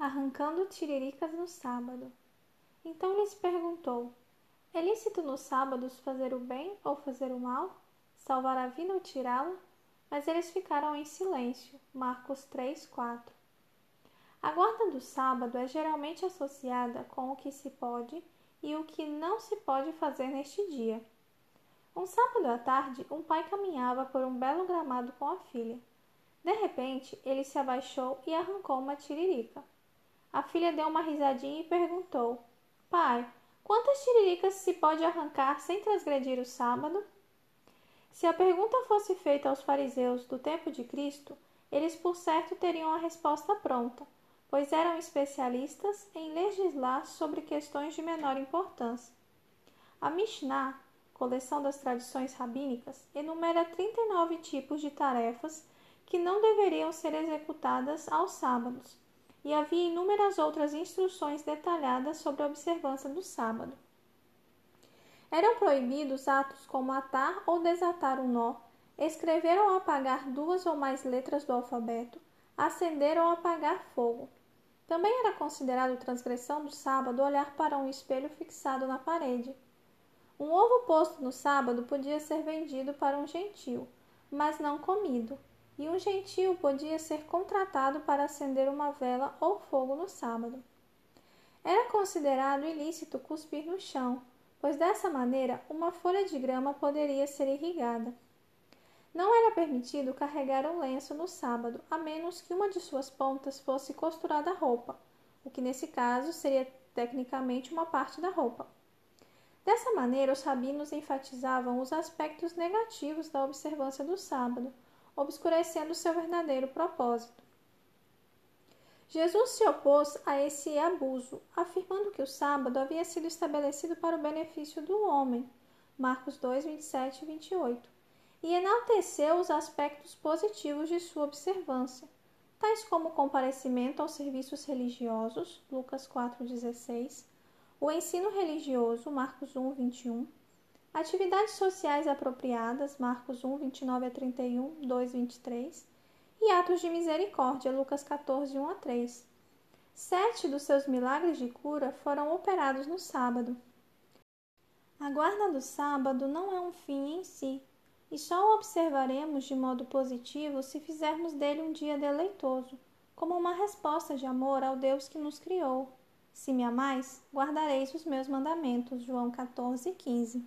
arrancando tiriricas no sábado. Então lhes perguntou: É lícito nos sábados fazer o bem ou fazer o mal? Salvar a vida ou tirá-la? Mas eles ficaram em silêncio. Marcos 3, 4. A guarda do sábado é geralmente associada com o que se pode e o que não se pode fazer neste dia. Um sábado à tarde, um pai caminhava por um belo gramado com a filha. De repente, ele se abaixou e arrancou uma tiririca. A filha deu uma risadinha e perguntou: Pai, quantas tiriricas se pode arrancar sem transgredir o sábado? Se a pergunta fosse feita aos fariseus do tempo de Cristo, eles por certo teriam a resposta pronta, pois eram especialistas em legislar sobre questões de menor importância. A Mishnah, coleção das tradições rabínicas, enumera 39 tipos de tarefas que não deveriam ser executadas aos sábados, e havia inúmeras outras instruções detalhadas sobre a observância do sábado. Eram proibidos atos como atar ou desatar um nó, escrever ou apagar duas ou mais letras do alfabeto, acender ou apagar fogo. Também era considerado transgressão do sábado olhar para um espelho fixado na parede. Um ovo posto no sábado podia ser vendido para um gentil, mas não comido, e um gentil podia ser contratado para acender uma vela ou fogo no sábado. Era considerado ilícito cuspir no chão, pois dessa maneira uma folha de grama poderia ser irrigada. Não era permitido carregar um lenço no sábado, a menos que uma de suas pontas fosse costurada à roupa, o que nesse caso seria tecnicamente uma parte da roupa. Dessa maneira, os rabinos enfatizavam os aspectos negativos da observância do sábado, obscurecendo seu verdadeiro propósito. Jesus se opôs a esse abuso, afirmando que o sábado havia sido estabelecido para o benefício do homem. Marcos 2, 27 e 28. E enalteceu os aspectos positivos de sua observância, tais como o comparecimento aos serviços religiosos, Lucas 4,16, o ensino religioso, Marcos 1, 21, atividades sociais apropriadas, Marcos 1, 29 a 31, 2, 23, e atos de misericórdia, Lucas 14, 1 a 3. Sete dos seus milagres de cura foram operados no sábado. A guarda do sábado não é um fim em si, e só o observaremos de modo positivo se fizermos dele um dia deleitoso, como uma resposta de amor ao Deus que nos criou. Se me amais, guardareis os meus mandamentos. João 14, 15.